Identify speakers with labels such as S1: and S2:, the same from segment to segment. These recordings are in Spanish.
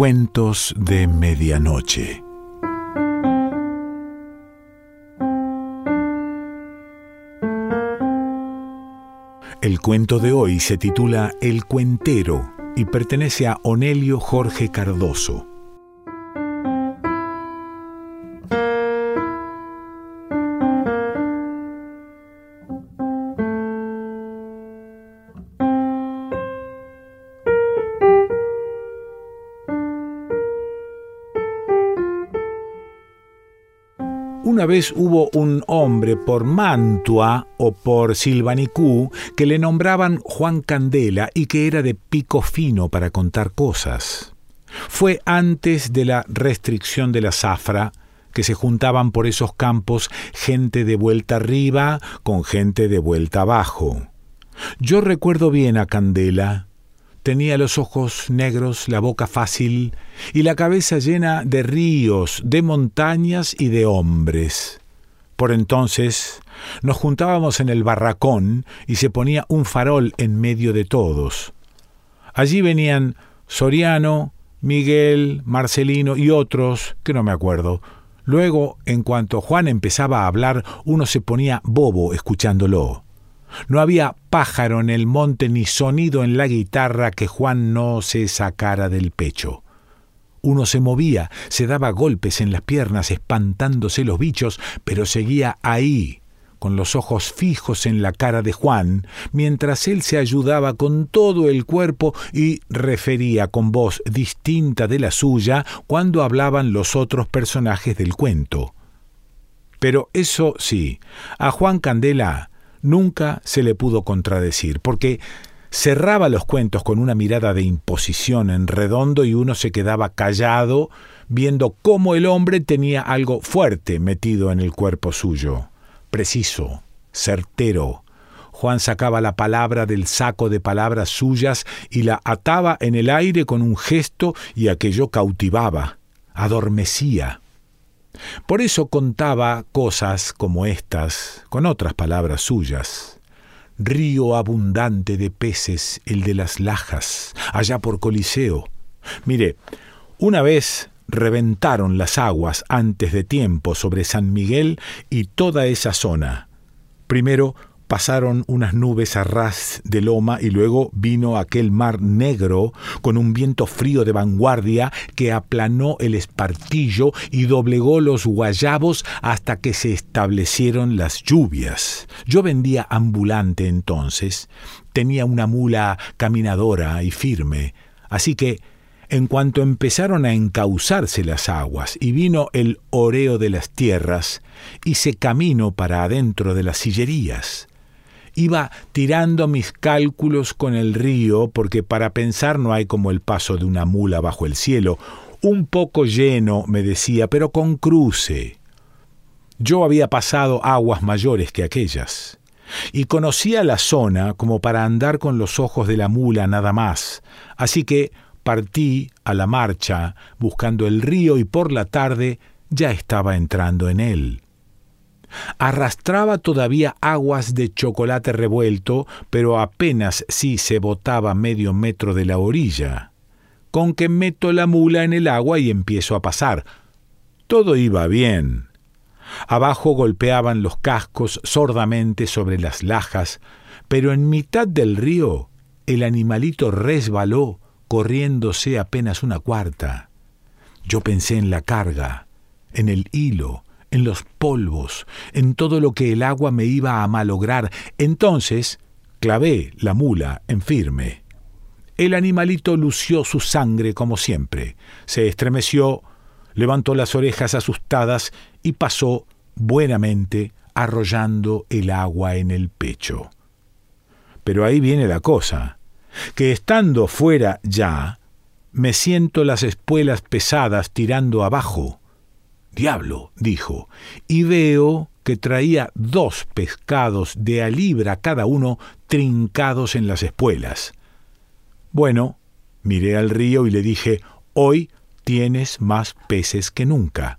S1: Cuentos de Medianoche. El cuento de hoy se titula El Cuentero y pertenece a Onelio Jorge Cardoso. Vez hubo un hombre por Mantua o por Silvanicú que le nombraban Juan Candela y que era de pico fino para contar cosas. Fue antes de la restricción de la zafra que se juntaban por esos campos gente de vuelta arriba con gente de vuelta abajo. Yo recuerdo bien a Candela, Tenía los ojos negros, la boca fácil y la cabeza llena de ríos, de montañas y de hombres. Por entonces nos juntábamos en el barracón y se ponía un farol en medio de todos. Allí venían Soriano, Miguel, Marcelino y otros, que no me acuerdo. Luego, en cuanto Juan empezaba a hablar, uno se ponía bobo escuchándolo. No había pájaro en el monte ni sonido en la guitarra que Juan no se sacara del pecho. Uno se movía, se daba golpes en las piernas espantándose los bichos, pero seguía ahí, con los ojos fijos en la cara de Juan, mientras él se ayudaba con todo el cuerpo y refería con voz distinta de la suya cuando hablaban los otros personajes del cuento. Pero eso sí, a Juan Candela nunca se le pudo contradecir, porque cerraba los cuentos con una mirada de imposición en redondo y uno se quedaba callado viendo cómo el hombre tenía algo fuerte metido en el cuerpo suyo, preciso, certero. Juan sacaba la palabra del saco de palabras suyas y la ataba en el aire con un gesto y aquello cautivaba, adormecía. Por eso contaba cosas como estas, con otras palabras suyas. Río abundante de peces, el de las lajas, allá por Coliseo. Mire, una vez reventaron las aguas antes de tiempo sobre San Miguel y toda esa zona. Primero pasaron unas nubes a ras de loma y luego vino aquel mar negro con un viento frío de vanguardia que aplanó el espartillo y doblegó los guayabos hasta que se establecieron las lluvias. Yo vendía ambulante entonces, tenía una mula caminadora y firme, así que en cuanto empezaron a encauzarse las aguas y vino el oreo de las tierras, hice camino para adentro de las sillerías. Iba tirando mis cálculos con el río, porque para pensar no hay como el paso de una mula bajo el cielo. Un poco lleno, me decía, pero con cruce. Yo había pasado aguas mayores que aquellas, y conocía la zona como para andar con los ojos de la mula nada más, así que partí a la marcha buscando el río y por la tarde ya estaba entrando en él. Arrastraba todavía aguas de chocolate revuelto, pero apenas si se botaba medio metro de la orilla. Con que meto la mula en el agua y empiezo a pasar. Todo iba bien. Abajo golpeaban los cascos sordamente sobre las lajas, pero en mitad del río el animalito resbaló, corriéndose apenas una cuarta. Yo pensé en la carga, en el hilo, en los polvos, en todo lo que el agua me iba a malograr. Entonces clavé la mula en firme. El animalito lució su sangre como siempre. Se estremeció, levantó las orejas asustadas y pasó buenamente arrollando el agua en el pecho. Pero ahí viene la cosa, que estando fuera ya, me siento las espuelas pesadas tirando abajo. Diablo, dijo, y veo que traía dos pescados de a libra cada uno trincados en las espuelas. Bueno, miré al río y le dije, hoy tienes más peces que nunca.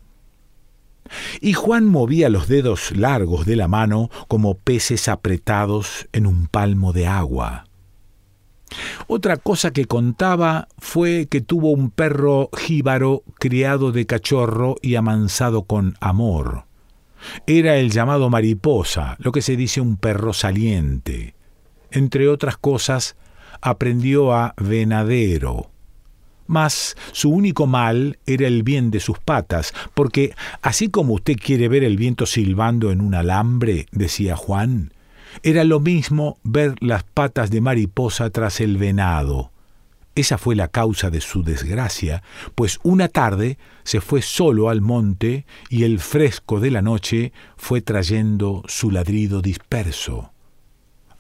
S1: Y Juan movía los dedos largos de la mano como peces apretados en un palmo de agua. Otra cosa que contaba fue que tuvo un perro jíbaro criado de cachorro y amansado con amor. Era el llamado mariposa, lo que se dice un perro saliente. Entre otras cosas, aprendió a venadero. Mas su único mal era el bien de sus patas, porque así como usted quiere ver el viento silbando en un alambre, decía Juan, era lo mismo ver las patas de mariposa tras el venado. Esa fue la causa de su desgracia, pues una tarde se fue solo al monte y el fresco de la noche fue trayendo su ladrido disperso.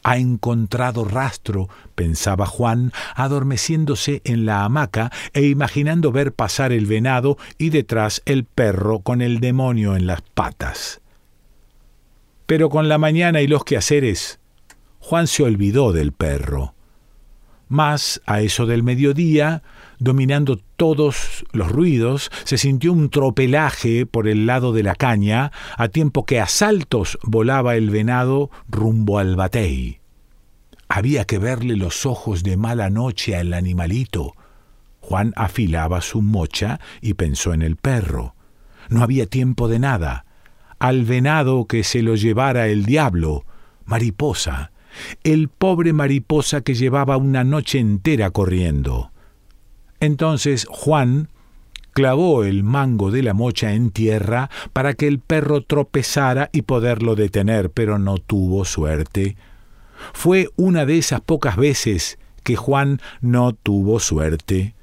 S1: Ha encontrado rastro, pensaba Juan, adormeciéndose en la hamaca e imaginando ver pasar el venado y detrás el perro con el demonio en las patas. Pero con la mañana y los quehaceres, Juan se olvidó del perro. Mas, a eso del mediodía, dominando todos los ruidos, se sintió un tropelaje por el lado de la caña, a tiempo que a saltos volaba el venado rumbo al batey. Había que verle los ojos de mala noche al animalito. Juan afilaba su mocha y pensó en el perro. No había tiempo de nada al venado que se lo llevara el diablo, mariposa, el pobre mariposa que llevaba una noche entera corriendo. Entonces Juan clavó el mango de la mocha en tierra para que el perro tropezara y poderlo detener, pero no tuvo suerte. Fue una de esas pocas veces que Juan no tuvo suerte.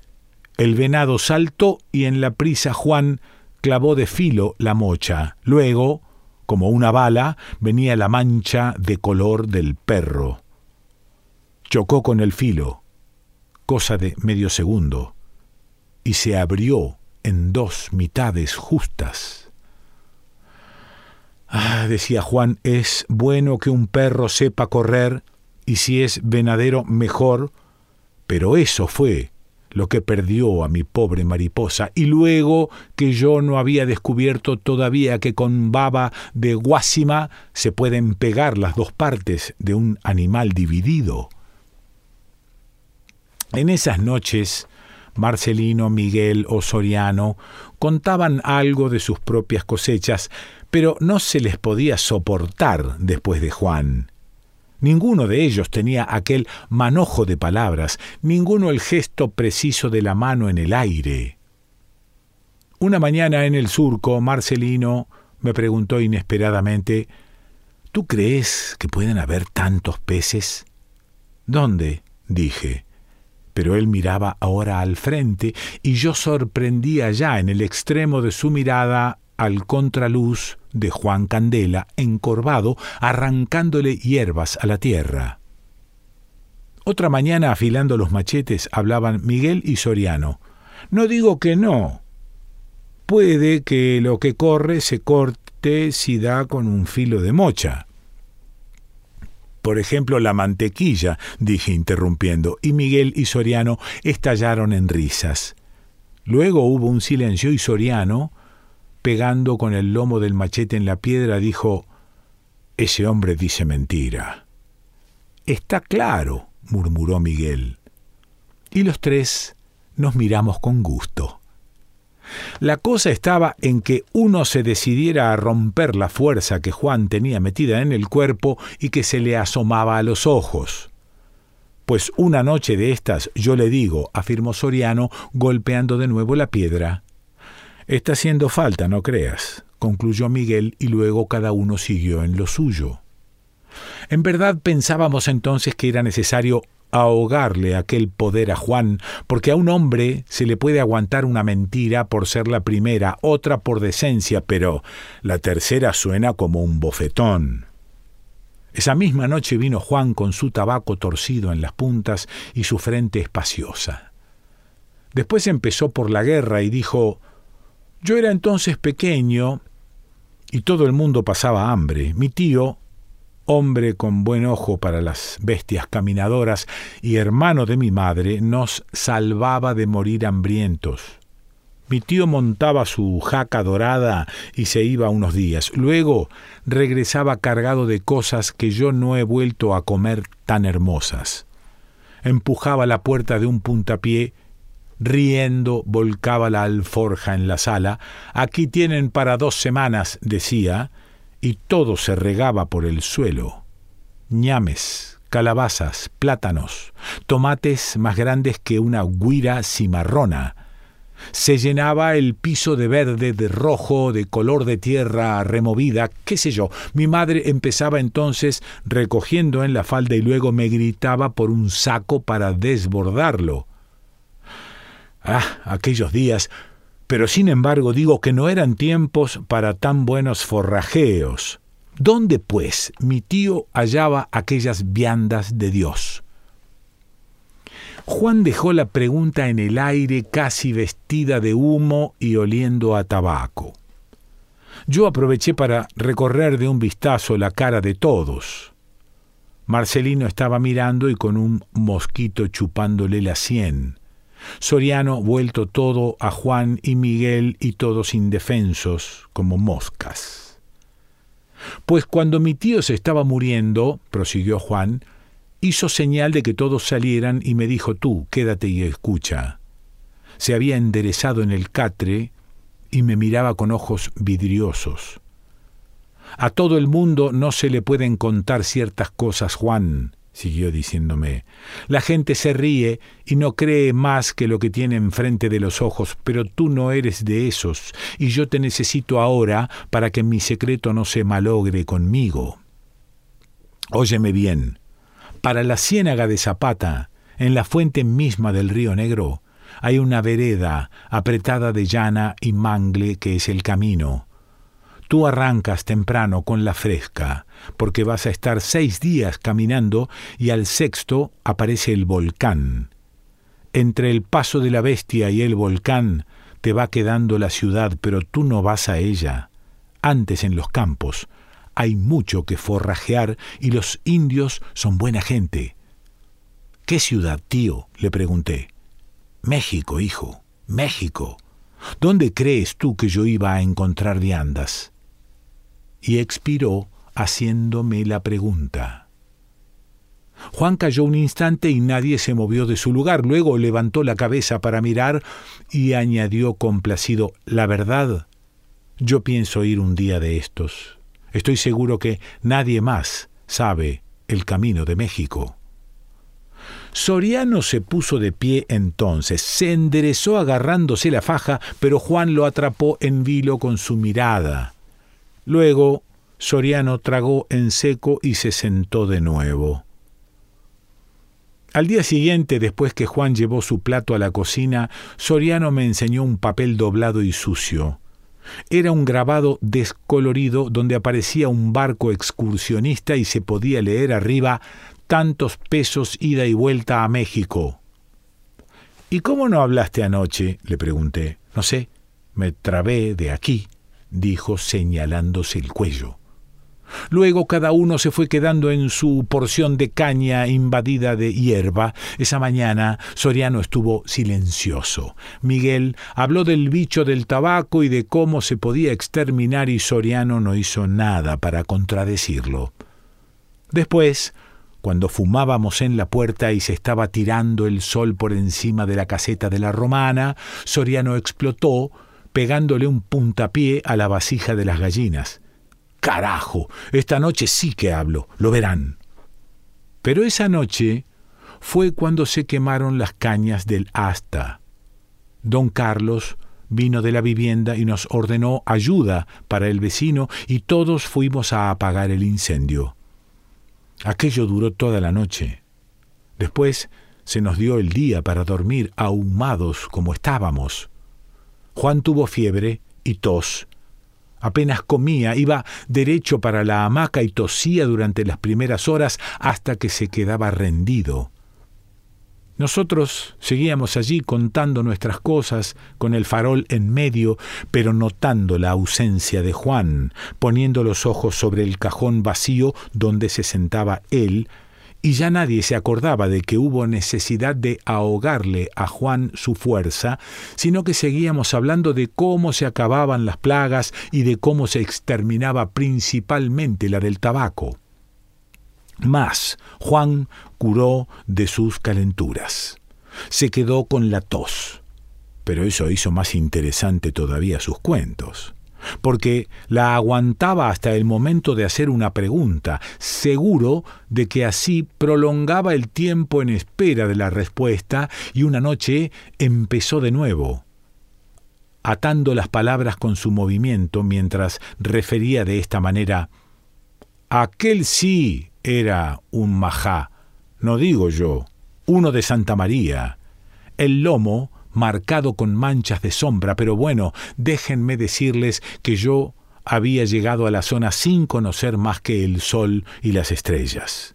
S1: El venado saltó y en la prisa Juan clavó de filo la mocha. Luego, como una bala, venía la mancha de color del perro. Chocó con el filo, cosa de medio segundo, y se abrió en dos mitades justas. Ah, decía Juan, es bueno que un perro sepa correr, y si es venadero, mejor, pero eso fue lo que perdió a mi pobre mariposa, y luego que yo no había descubierto todavía que con baba de guásima se pueden pegar las dos partes de un animal dividido. En esas noches, Marcelino, Miguel o Soriano contaban algo de sus propias cosechas, pero no se les podía soportar después de Juan. Ninguno de ellos tenía aquel manojo de palabras, ninguno el gesto preciso de la mano en el aire. Una mañana en el surco, Marcelino me preguntó inesperadamente ¿Tú crees que pueden haber tantos peces? ¿Dónde? dije. Pero él miraba ahora al frente y yo sorprendía ya en el extremo de su mirada al contraluz de Juan Candela, encorvado, arrancándole hierbas a la tierra. Otra mañana, afilando los machetes, hablaban Miguel y Soriano. No digo que no. Puede que lo que corre se corte si da con un filo de mocha. Por ejemplo, la mantequilla, dije interrumpiendo, y Miguel y Soriano estallaron en risas. Luego hubo un silencio y Soriano, pegando con el lomo del machete en la piedra, dijo Ese hombre dice mentira. Está claro, murmuró Miguel. Y los tres nos miramos con gusto. La cosa estaba en que uno se decidiera a romper la fuerza que Juan tenía metida en el cuerpo y que se le asomaba a los ojos. Pues una noche de estas yo le digo, afirmó Soriano, golpeando de nuevo la piedra, Está haciendo falta, no creas, concluyó Miguel y luego cada uno siguió en lo suyo. En verdad pensábamos entonces que era necesario ahogarle aquel poder a Juan, porque a un hombre se le puede aguantar una mentira por ser la primera, otra por decencia, pero la tercera suena como un bofetón. Esa misma noche vino Juan con su tabaco torcido en las puntas y su frente espaciosa. Después empezó por la guerra y dijo yo era entonces pequeño y todo el mundo pasaba hambre. Mi tío, hombre con buen ojo para las bestias caminadoras y hermano de mi madre, nos salvaba de morir hambrientos. Mi tío montaba su jaca dorada y se iba unos días. Luego regresaba cargado de cosas que yo no he vuelto a comer tan hermosas. empujaba la puerta de un puntapié, riendo volcaba la alforja en la sala. Aquí tienen para dos semanas, decía, y todo se regaba por el suelo. ñames, calabazas, plátanos, tomates más grandes que una guira cimarrona, se llenaba el piso de verde, de rojo, de color de tierra removida, qué sé yo. Mi madre empezaba entonces recogiendo en la falda y luego me gritaba por un saco para desbordarlo. Ah, aquellos días. Pero sin embargo digo que no eran tiempos para tan buenos forrajeos. ¿Dónde, pues, mi tío hallaba aquellas viandas de Dios? Juan dejó la pregunta en el aire casi vestida de humo y oliendo a tabaco. Yo aproveché para recorrer de un vistazo la cara de todos. Marcelino estaba mirando y con un mosquito chupándole la sien. Soriano vuelto todo a Juan y Miguel y todos indefensos como moscas. Pues cuando mi tío se estaba muriendo, prosiguió Juan, hizo señal de que todos salieran y me dijo tú, quédate y escucha. Se había enderezado en el catre y me miraba con ojos vidriosos. A todo el mundo no se le pueden contar ciertas cosas, Juan, siguió diciéndome. La gente se ríe y no cree más que lo que tiene enfrente de los ojos, pero tú no eres de esos, y yo te necesito ahora para que mi secreto no se malogre conmigo. Óyeme bien, para la ciénaga de Zapata, en la fuente misma del río Negro, hay una vereda apretada de llana y mangle que es el camino. Tú arrancas temprano con la fresca, porque vas a estar seis días caminando y al sexto aparece el volcán. Entre el paso de la bestia y el volcán te va quedando la ciudad, pero tú no vas a ella. Antes en los campos, hay mucho que forrajear y los indios son buena gente. ¿Qué ciudad, tío? le pregunté. México, hijo, México. ¿Dónde crees tú que yo iba a encontrar viandas? Y expiró haciéndome la pregunta. Juan cayó un instante y nadie se movió de su lugar. Luego levantó la cabeza para mirar y añadió complacido, La verdad, yo pienso ir un día de estos. Estoy seguro que nadie más sabe el camino de México. Soriano se puso de pie entonces, se enderezó agarrándose la faja, pero Juan lo atrapó en vilo con su mirada. Luego Soriano tragó en seco y se sentó de nuevo. Al día siguiente, después que Juan llevó su plato a la cocina, Soriano me enseñó un papel doblado y sucio. Era un grabado descolorido donde aparecía un barco excursionista y se podía leer arriba tantos pesos ida y vuelta a México. ¿Y cómo no hablaste anoche? le pregunté. No sé, me trabé de aquí, dijo señalándose el cuello. Luego cada uno se fue quedando en su porción de caña invadida de hierba. Esa mañana Soriano estuvo silencioso. Miguel habló del bicho del tabaco y de cómo se podía exterminar y Soriano no hizo nada para contradecirlo. Después, cuando fumábamos en la puerta y se estaba tirando el sol por encima de la caseta de la romana, Soriano explotó, pegándole un puntapié a la vasija de las gallinas. Carajo, esta noche sí que hablo, lo verán. Pero esa noche fue cuando se quemaron las cañas del asta. Don Carlos vino de la vivienda y nos ordenó ayuda para el vecino y todos fuimos a apagar el incendio. Aquello duró toda la noche. Después se nos dio el día para dormir ahumados como estábamos. Juan tuvo fiebre y tos Apenas comía, iba derecho para la hamaca y tosía durante las primeras horas hasta que se quedaba rendido. Nosotros seguíamos allí contando nuestras cosas con el farol en medio, pero notando la ausencia de Juan, poniendo los ojos sobre el cajón vacío donde se sentaba él, y ya nadie se acordaba de que hubo necesidad de ahogarle a Juan su fuerza, sino que seguíamos hablando de cómo se acababan las plagas y de cómo se exterminaba principalmente la del tabaco. Más, Juan curó de sus calenturas. Se quedó con la tos, pero eso hizo más interesante todavía sus cuentos porque la aguantaba hasta el momento de hacer una pregunta, seguro de que así prolongaba el tiempo en espera de la respuesta, y una noche empezó de nuevo, atando las palabras con su movimiento mientras refería de esta manera Aquel sí era un majá, no digo yo, uno de Santa María. El lomo marcado con manchas de sombra, pero bueno, déjenme decirles que yo había llegado a la zona sin conocer más que el sol y las estrellas.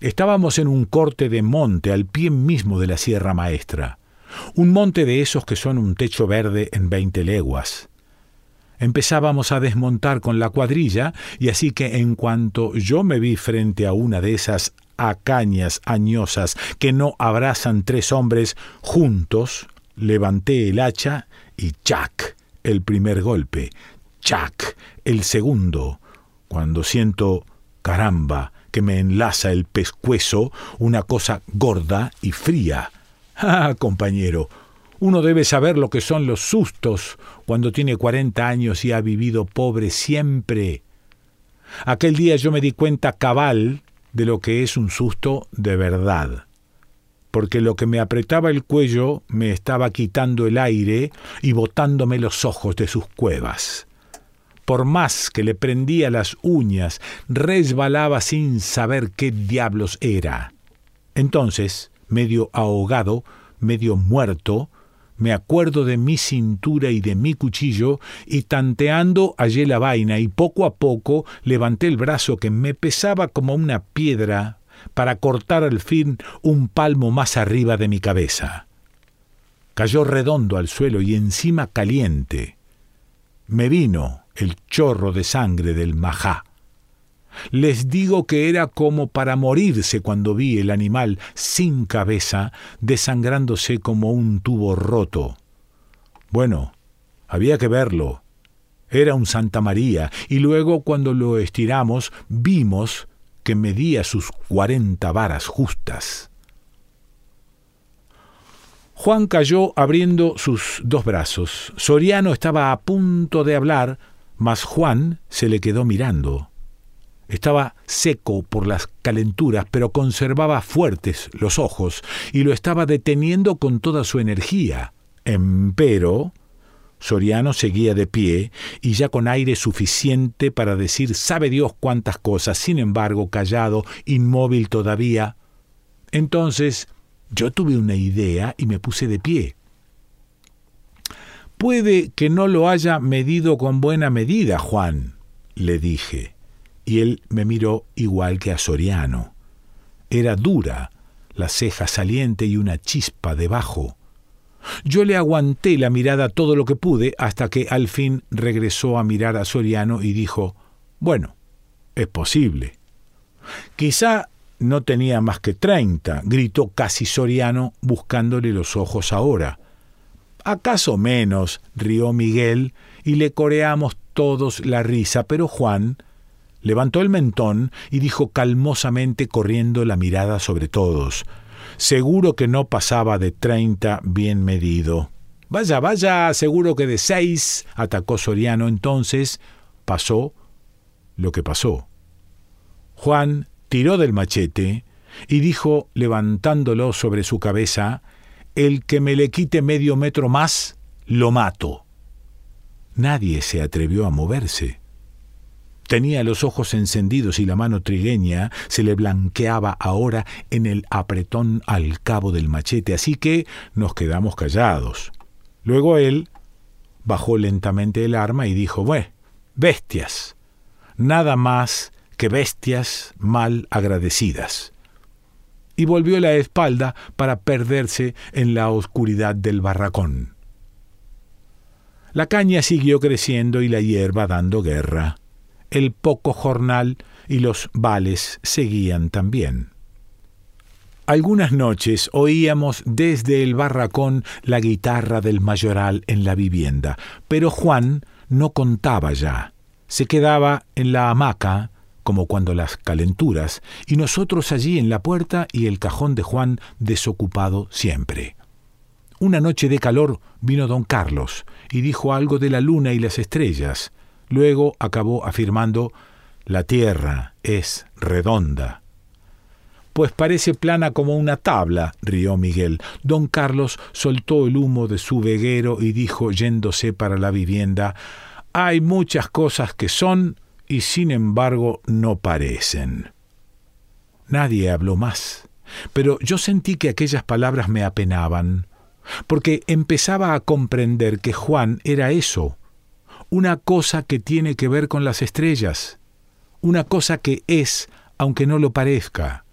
S1: Estábamos en un corte de monte al pie mismo de la Sierra Maestra, un monte de esos que son un techo verde en veinte leguas. Empezábamos a desmontar con la cuadrilla y así que en cuanto yo me vi frente a una de esas a cañas añosas que no abrazan tres hombres juntos, levanté el hacha y ¡chac! el primer golpe, ¡chac! el segundo, cuando siento, caramba, que me enlaza el pescuezo una cosa gorda y fría. Ah, compañero, uno debe saber lo que son los sustos cuando tiene cuarenta años y ha vivido pobre siempre. Aquel día yo me di cuenta cabal de lo que es un susto de verdad, porque lo que me apretaba el cuello me estaba quitando el aire y botándome los ojos de sus cuevas. Por más que le prendía las uñas, resbalaba sin saber qué diablos era. Entonces, medio ahogado, medio muerto, me acuerdo de mi cintura y de mi cuchillo, y tanteando hallé la vaina, y poco a poco levanté el brazo que me pesaba como una piedra para cortar al fin un palmo más arriba de mi cabeza. Cayó redondo al suelo y encima caliente. Me vino el chorro de sangre del majá. Les digo que era como para morirse cuando vi el animal sin cabeza desangrándose como un tubo roto. Bueno, había que verlo. Era un Santa María, y luego cuando lo estiramos vimos que medía sus cuarenta varas justas. Juan cayó abriendo sus dos brazos. Soriano estaba a punto de hablar, mas Juan se le quedó mirando. Estaba seco por las calenturas, pero conservaba fuertes los ojos y lo estaba deteniendo con toda su energía. Empero, Soriano seguía de pie y ya con aire suficiente para decir sabe Dios cuántas cosas, sin embargo callado, inmóvil todavía. Entonces yo tuve una idea y me puse de pie. Puede que no lo haya medido con buena medida, Juan, le dije y él me miró igual que a Soriano. Era dura, la ceja saliente y una chispa debajo. Yo le aguanté la mirada todo lo que pude hasta que al fin regresó a mirar a Soriano y dijo, Bueno, es posible. Quizá no tenía más que treinta, gritó casi Soriano buscándole los ojos ahora. ¿Acaso menos? rió Miguel y le coreamos todos la risa, pero Juan Levantó el mentón y dijo calmosamente corriendo la mirada sobre todos. Seguro que no pasaba de treinta bien medido. Vaya, vaya, seguro que de seis, atacó Soriano. Entonces pasó lo que pasó. Juan tiró del machete y dijo, levantándolo sobre su cabeza, El que me le quite medio metro más, lo mato. Nadie se atrevió a moverse. Tenía los ojos encendidos y la mano trigueña se le blanqueaba ahora en el apretón al cabo del machete, así que nos quedamos callados. Luego él bajó lentamente el arma y dijo, Bueno, bestias, nada más que bestias mal agradecidas. Y volvió la espalda para perderse en la oscuridad del barracón. La caña siguió creciendo y la hierba dando guerra el poco jornal y los vales seguían también. Algunas noches oíamos desde el barracón la guitarra del mayoral en la vivienda, pero Juan no contaba ya. Se quedaba en la hamaca como cuando las calenturas, y nosotros allí en la puerta y el cajón de Juan desocupado siempre. Una noche de calor vino don Carlos y dijo algo de la luna y las estrellas. Luego acabó afirmando La tierra es redonda. Pues parece plana como una tabla, rió Miguel. Don Carlos soltó el humo de su veguero y dijo, yéndose para la vivienda, Hay muchas cosas que son y sin embargo no parecen. Nadie habló más, pero yo sentí que aquellas palabras me apenaban, porque empezaba a comprender que Juan era eso, una cosa que tiene que ver con las estrellas, una cosa que es, aunque no lo parezca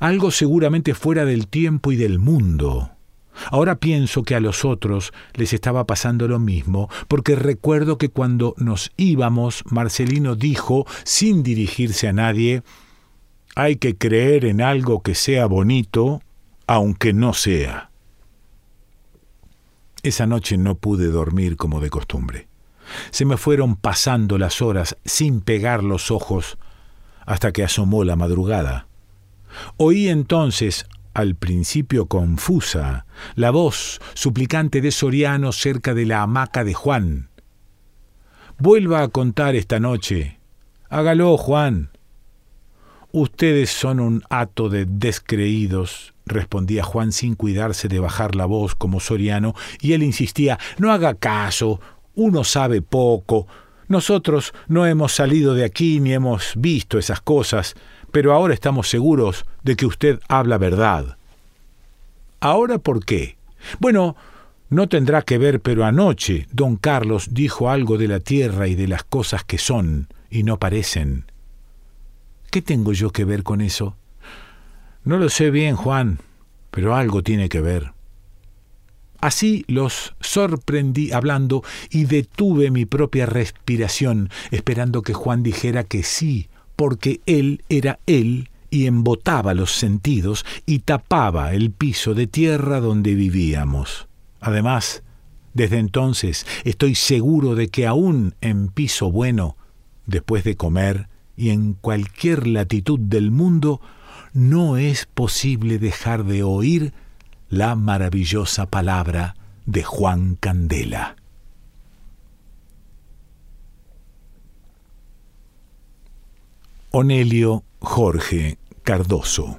S1: algo seguramente fuera del tiempo y del mundo. Ahora pienso que a los otros les estaba pasando lo mismo, porque recuerdo que cuando nos íbamos, Marcelino dijo, sin dirigirse a nadie, hay que creer en algo que sea bonito, aunque no sea. Esa noche no pude dormir como de costumbre. Se me fueron pasando las horas sin pegar los ojos hasta que asomó la madrugada. Oí entonces, al principio confusa, la voz suplicante de Soriano cerca de la hamaca de Juan. Vuelva a contar esta noche. Hágalo, Juan. Ustedes son un hato de descreídos, respondía Juan sin cuidarse de bajar la voz como Soriano, y él insistía No haga caso, uno sabe poco. Nosotros no hemos salido de aquí ni hemos visto esas cosas pero ahora estamos seguros de que usted habla verdad. ¿Ahora por qué? Bueno, no tendrá que ver, pero anoche don Carlos dijo algo de la tierra y de las cosas que son y no parecen. ¿Qué tengo yo que ver con eso? No lo sé bien, Juan, pero algo tiene que ver. Así los sorprendí hablando y detuve mi propia respiración, esperando que Juan dijera que sí porque él era él y embotaba los sentidos y tapaba el piso de tierra donde vivíamos. Además, desde entonces estoy seguro de que aún en piso bueno, después de comer y en cualquier latitud del mundo, no es posible dejar de oír la maravillosa palabra de Juan Candela. Onelio Jorge Cardoso.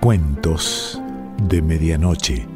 S1: Cuentos de Medianoche.